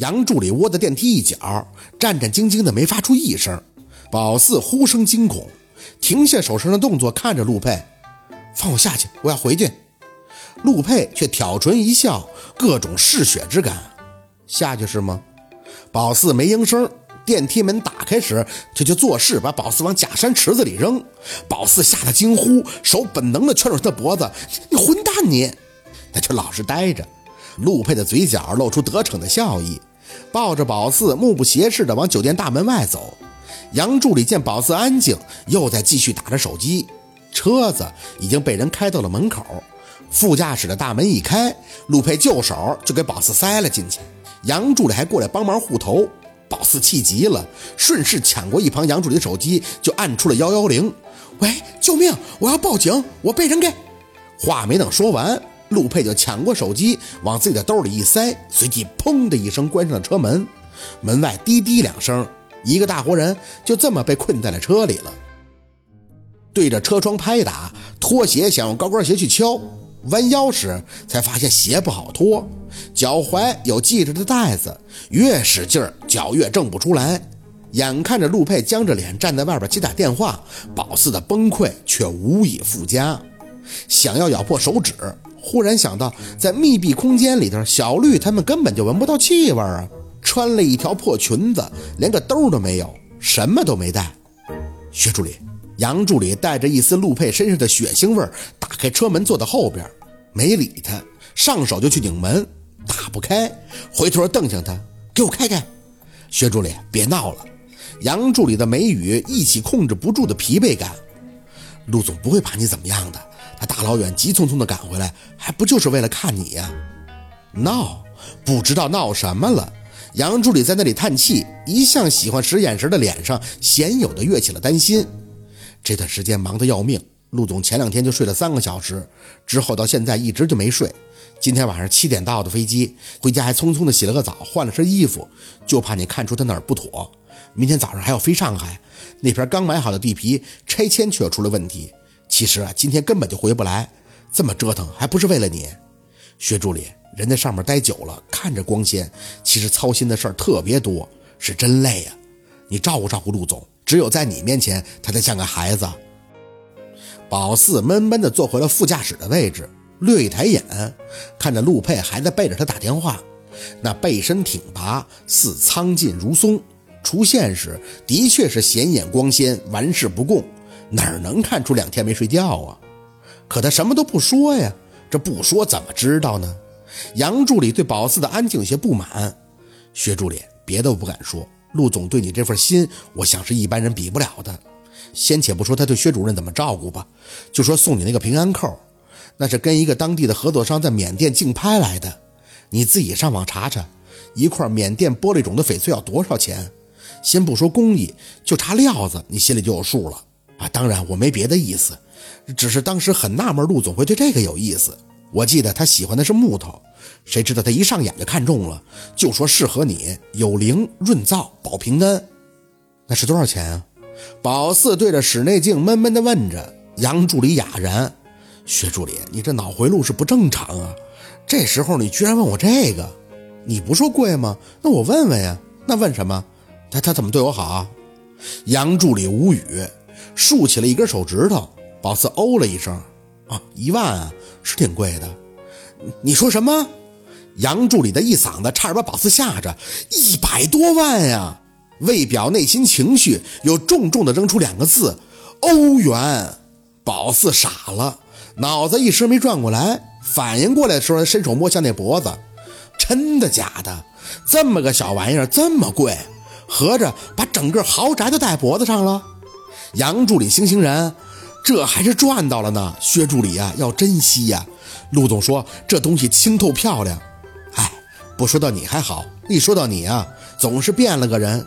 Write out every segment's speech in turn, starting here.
杨助理窝在电梯一角，战战兢兢的没发出一声。宝四呼声惊恐，停下手上的动作，看着陆佩：“放我下去，我要回去。”陆佩却挑唇一笑，各种嗜血之感。下去是吗？宝四没应声。电梯门打开时，他就做事把宝四往假山池子里扔。宝四吓得惊呼，手本能的圈住他的脖子：“你混蛋你！”他却老实待着。陆佩的嘴角露出得逞的笑意，抱着宝四，目不斜视的往酒店大门外走。杨助理见宝四安静，又在继续打着手机。车子已经被人开到了门口。副驾驶的大门一开，陆佩就手就给宝四塞了进去。杨助理还过来帮忙护头。宝四气急了，顺势抢过一旁杨助理的手机，就按出了幺幺零。喂，救命！我要报警！我被人给……话没等说完，陆佩就抢过手机，往自己的兜里一塞，随即砰的一声关上了车门。门外滴滴两声，一个大活人就这么被困在了车里了。对着车窗拍打，拖鞋想用高跟鞋去敲。弯腰时才发现鞋不好脱，脚踝有系着的带子，越使劲儿脚越挣不出来。眼看着陆佩僵着脸站在外边接打电话，宝四的崩溃却无以复加。想要咬破手指，忽然想到在密闭空间里头，小绿他们根本就闻不到气味啊！穿了一条破裙子，连个兜都没有，什么都没带。薛助理。杨助理带着一丝陆佩身上的血腥味打开车门，坐在后边，没理他，上手就去拧门，打不开，回头瞪向他，给我开开。薛助理，别闹了。杨助理的眉宇一起控制不住的疲惫感。陆总不会把你怎么样的，他大老远急匆匆的赶回来，还不就是为了看你呀？闹，不知道闹什么了。杨助理在那里叹气，一向喜欢使眼神的脸上鲜有的跃起了担心。这段时间忙得要命，陆总前两天就睡了三个小时，之后到现在一直就没睡。今天晚上七点到的飞机，回家还匆匆的洗了个澡，换了身衣服，就怕你看出他哪儿不妥。明天早上还要飞上海，那片刚买好的地皮拆迁却出了问题。其实啊，今天根本就回不来，这么折腾还不是为了你，薛助理。人在上面待久了，看着光鲜，其实操心的事儿特别多，是真累呀。你照顾照顾陆总。只有在你面前，他才像个孩子。宝四闷闷地坐回了副驾驶的位置，略一抬眼，看着陆佩还在背着他打电话，那背身挺拔，似苍劲如松。出现时的确是显眼光鲜，玩世不恭，哪能看出两天没睡觉啊？可他什么都不说呀，这不说怎么知道呢？杨助理对宝四的安静有些不满。薛助理，别的我不敢说。陆总对你这份心，我想是一般人比不了的。先且不说他对薛主任怎么照顾吧，就说送你那个平安扣，那是跟一个当地的合作商在缅甸竞拍来的。你自己上网查查，一块缅甸玻璃种的翡翠要多少钱？先不说工艺，就差料子，你心里就有数了啊。当然，我没别的意思，只是当时很纳闷，陆总会对这个有意思。我记得他喜欢的是木头。谁知道他一上眼就看中了，就说适合你，有灵润燥保平安。那是多少钱啊？宝四对着室内镜闷闷地问着。杨助理哑然：“薛助理，你这脑回路是不正常啊！这时候你居然问我这个？你不说贵吗？那我问问呀。那问什么？他他怎么对我好？”杨助理无语，竖起了一根手指头。宝四哦了一声：“啊，一万啊，是挺贵的。你说什么？”杨助理的一嗓子差点把宝四吓着，一百多万呀！为表内心情绪，又重重的扔出两个字：欧元。宝四傻了，脑子一时没转过来，反应过来的时候，伸手摸向那脖子，真的假的？这么个小玩意儿这么贵，合着把整个豪宅都戴脖子上了？杨助理星星然，这还是赚到了呢。薛助理呀，要珍惜呀。陆总说这东西清透漂亮。哎不说到你还好，一说到你啊，总是变了个人。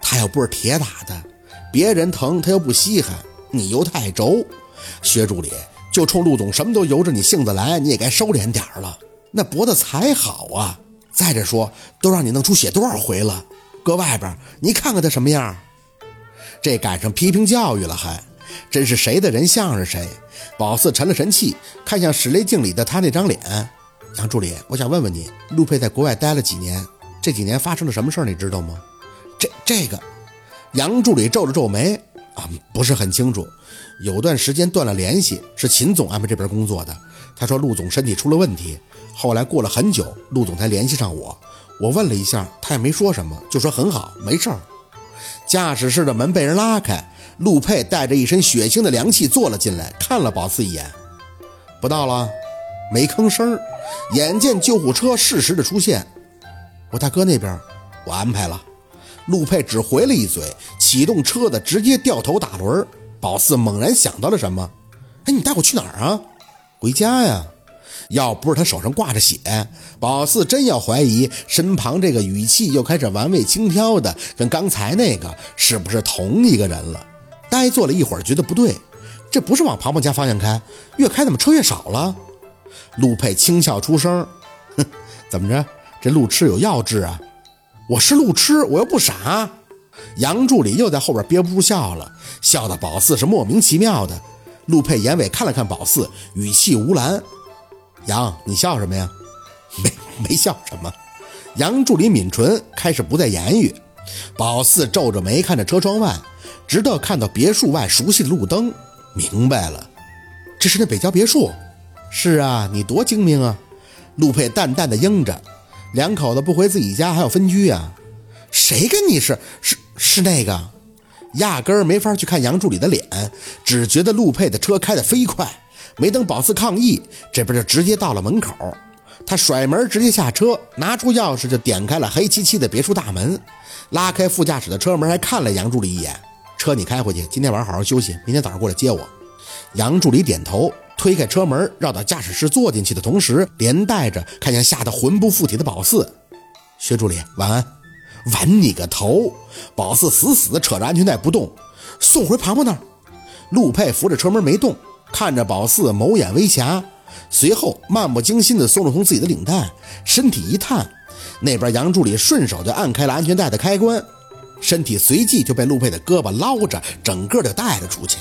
他又不是铁打的，别人疼他又不稀罕，你又太轴。薛助理，就冲陆总什么都由着你性子来，你也该收敛点了。那脖子才好啊！再者说，都让你弄出血多少回了，搁外边你看看他什么样。这赶上批评教育了，还真是谁的人像是谁。宝四沉了沉气，看向室内镜里的他那张脸。杨助理，我想问问你，陆佩在国外待了几年？这几年发生了什么事儿，你知道吗？这这个，杨助理皱了皱眉啊，不是很清楚。有段时间断了联系，是秦总安排这边工作的。他说陆总身体出了问题，后来过了很久，陆总才联系上我。我问了一下，他也没说什么，就说很好，没事儿。驾驶室的门被人拉开，陆佩带着一身血腥的凉气坐了进来，看了宝四一眼，不到了，没吭声。眼见救护车适时的出现，我大哥那边我安排了。陆佩只回了一嘴，启动车子直接掉头打轮。宝四猛然想到了什么，哎，你带我去哪儿啊？回家呀。要不是他手上挂着血，宝四真要怀疑身旁这个语气又开始玩味轻佻的，跟刚才那个是不是同一个人了？呆坐了一会儿，觉得不对，这不是往庞庞家方向开，越开怎么车越少了？陆佩轻笑出声，哼，怎么着？这路痴有药治啊？我是路痴，我又不傻。杨助理又在后边憋不住笑了，笑得宝四是莫名其妙的。陆佩眼尾看了看宝四，语气无澜。杨，你笑什么呀？没没笑什么。杨助理抿唇，开始不再言语。宝四皱着眉看着车窗外，直到看到别墅外熟悉的路灯，明白了，这是那北郊别墅。是啊，你多精明啊！陆佩淡淡的应着。两口子不回自己家，还要分居啊？谁跟你是是是那个？压根儿没法去看杨助理的脸，只觉得陆佩的车开得飞快。没等宝四抗议，这边就直接到了门口。他甩门直接下车，拿出钥匙就点开了黑漆漆的别墅大门，拉开副驾驶的车门，还看了杨助理一眼：“车你开回去，今天晚上好好休息，明天早上过来接我。”杨助理点头，推开车门，绕到驾驶室坐进去的同时，连带着看向吓得魂不附体的宝四：“薛助理，晚安。”“晚你个头！”宝四死死地扯着安全带不动，送回庞庞那儿。陆佩扶着车门没动。看着宝四，眸眼微狭，随后漫不经心地松了松自己的领带，身体一探，那边杨助理顺手就按开了安全带的开关，身体随即就被陆佩的胳膊捞着，整个就带了出去。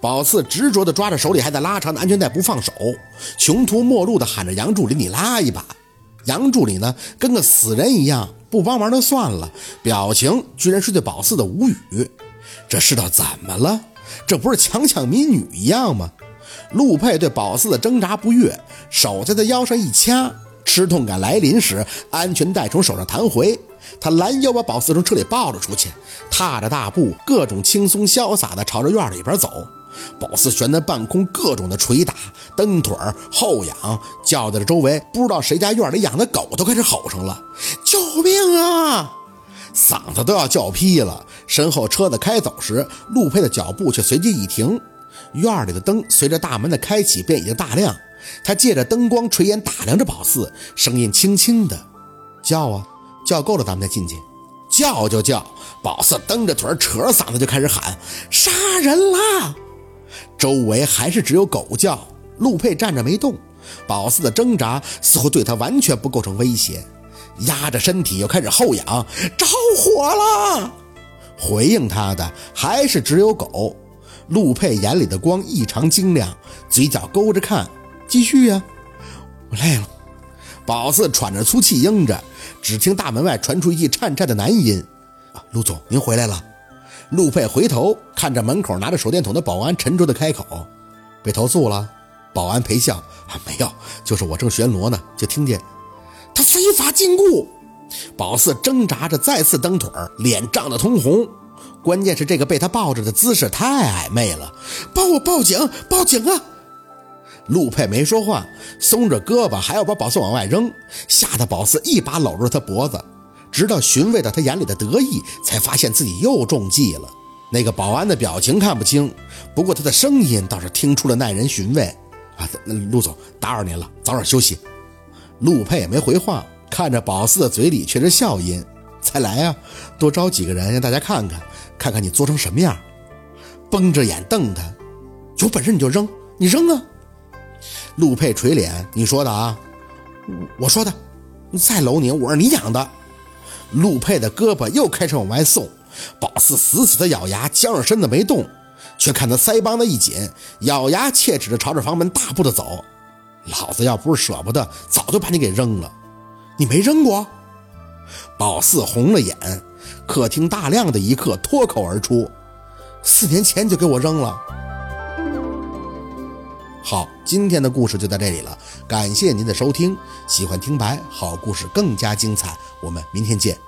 宝四执着地抓着手里还在拉长的安全带不放手，穷途末路地喊着杨助理：“你拉一把！”杨助理呢，跟个死人一样，不帮忙就算了，表情居然是对宝四的无语。这世道怎么了？这不是强抢民女一样吗？陆佩对宝四的挣扎不悦，手在他腰上一掐，吃痛感来临时，安全带从手上弹回，他拦腰把宝四从车里抱了出去，踏着大步，各种轻松潇洒地朝着院里边走。宝四悬在半空，各种的捶打、蹬腿后仰，叫的这周围不知道谁家院里养的狗都开始吼上了：“救命啊！”嗓子都要叫劈了。身后车子开走时，陆佩的脚步却随即一停。院里的灯随着大门的开启便已经大亮。他借着灯光垂眼打量着宝四，声音轻轻的：“叫啊，叫够了咱们再进去。叫就叫。”宝四蹬着腿，扯着嗓子就开始喊：“杀人啦！”周围还是只有狗叫。陆佩站着没动。宝四的挣扎似乎对他完全不构成威胁，压着身体又开始后仰：“着火了！”回应他的还是只有狗。陆佩眼里的光异常晶亮，嘴角勾着看，继续呀。我累了。宝四喘着粗气应着，只听大门外传出一句颤颤的男音：“啊陆总，您回来了。”陆佩回头看着门口拿着手电筒的保安，沉着的开口：“被投诉了？”保安陪笑：“没有，就是我正巡逻呢，就听见他非法禁锢。”宝四挣扎着再次蹬腿脸涨得通红。关键是这个被他抱着的姿势太暧昧了。帮我报警！报警啊！陆佩没说话，松着胳膊还要把宝四往外扔，吓得宝四一把搂住他脖子，直到寻味到他眼里的得意，才发现自己又中计了。那个保安的表情看不清，不过他的声音倒是听出了耐人寻味。啊，陆总，打扰您了，早点休息。陆佩也没回话。看着宝四的嘴里却是笑音，再来呀，多招几个人让大家看看，看看你做成什么样。绷着眼瞪他，有本事你就扔，你扔啊！陆佩垂脸，你说的啊？我说的，再搂你，我是你养的。陆佩的胳膊又开始往外送，宝四死死的咬牙，僵着身子没动，却看他腮帮子一紧，咬牙切齿的朝着房门大步的走。老子要不是舍不得，早就把你给扔了。你没扔过，宝四红了眼，客厅大亮的一刻脱口而出：“四年前就给我扔了。”好，今天的故事就到这里了，感谢您的收听。喜欢听白好故事更加精彩，我们明天见。